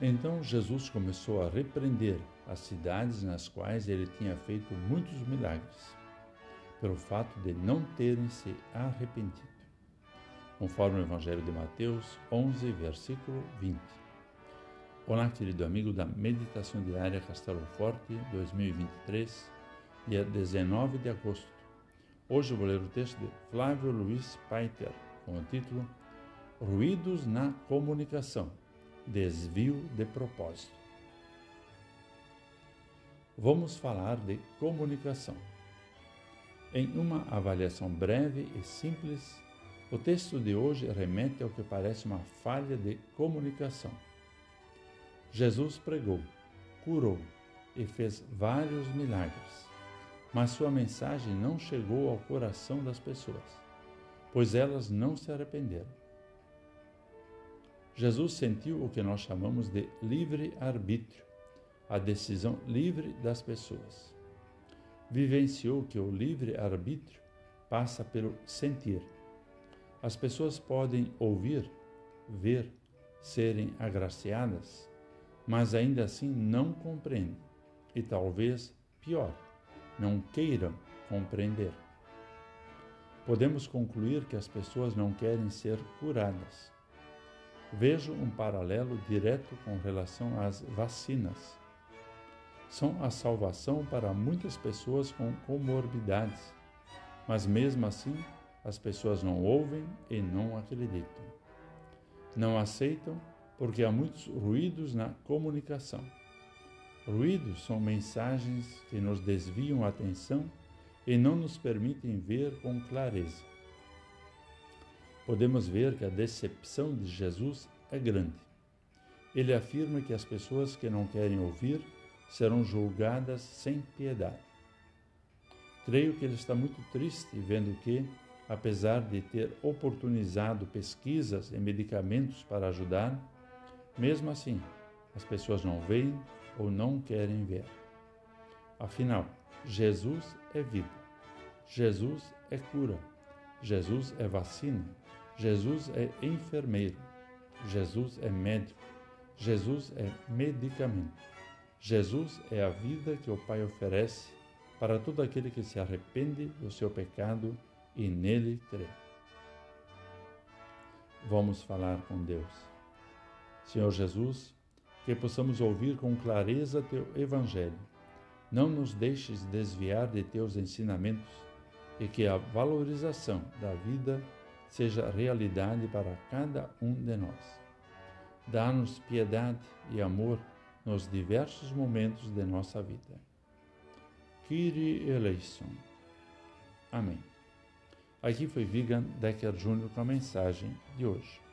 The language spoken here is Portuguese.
Então Jesus começou a repreender as cidades nas quais ele tinha feito muitos milagres, pelo fato de não terem se arrependido. Conforme o Evangelho de Mateus 11, versículo 20. Olá, querido amigo da Meditação Diária Castelo Forte 2023, dia 19 de agosto. Hoje vou ler o texto de Flávio Luiz Paiter, com o título Ruídos na Comunicação Desvio de Propósito. Vamos falar de comunicação. Em uma avaliação breve e simples, o texto de hoje remete ao que parece uma falha de comunicação. Jesus pregou, curou e fez vários milagres, mas sua mensagem não chegou ao coração das pessoas, pois elas não se arrependeram. Jesus sentiu o que nós chamamos de livre-arbítrio, a decisão livre das pessoas. Vivenciou que o livre-arbítrio passa pelo sentir. As pessoas podem ouvir, ver, serem agraciadas, mas ainda assim não compreendem e talvez pior, não queiram compreender. Podemos concluir que as pessoas não querem ser curadas. Vejo um paralelo direto com relação às vacinas. São a salvação para muitas pessoas com comorbidades, mas mesmo assim as pessoas não ouvem e não acreditam. Não aceitam porque há muitos ruídos na comunicação. Ruídos são mensagens que nos desviam a atenção e não nos permitem ver com clareza. Podemos ver que a decepção de Jesus é grande. Ele afirma que as pessoas que não querem ouvir serão julgadas sem piedade. Creio que ele está muito triste vendo que, apesar de ter oportunizado pesquisas e medicamentos para ajudar, mesmo assim, as pessoas não veem ou não querem ver. Afinal, Jesus é vida. Jesus é cura. Jesus é vacina. Jesus é enfermeiro. Jesus é médico. Jesus é medicamento. Jesus é a vida que o Pai oferece para todo aquele que se arrepende do seu pecado e nele crê. Vamos falar com Deus. Senhor Jesus, que possamos ouvir com clareza teu Evangelho. Não nos deixes desviar de teus ensinamentos e que a valorização da vida seja realidade para cada um de nós. Dá-nos piedade e amor nos diversos momentos de nossa vida. Kyrie eleison. Amém. Aqui foi Vigan Decker Jr. com a mensagem de hoje.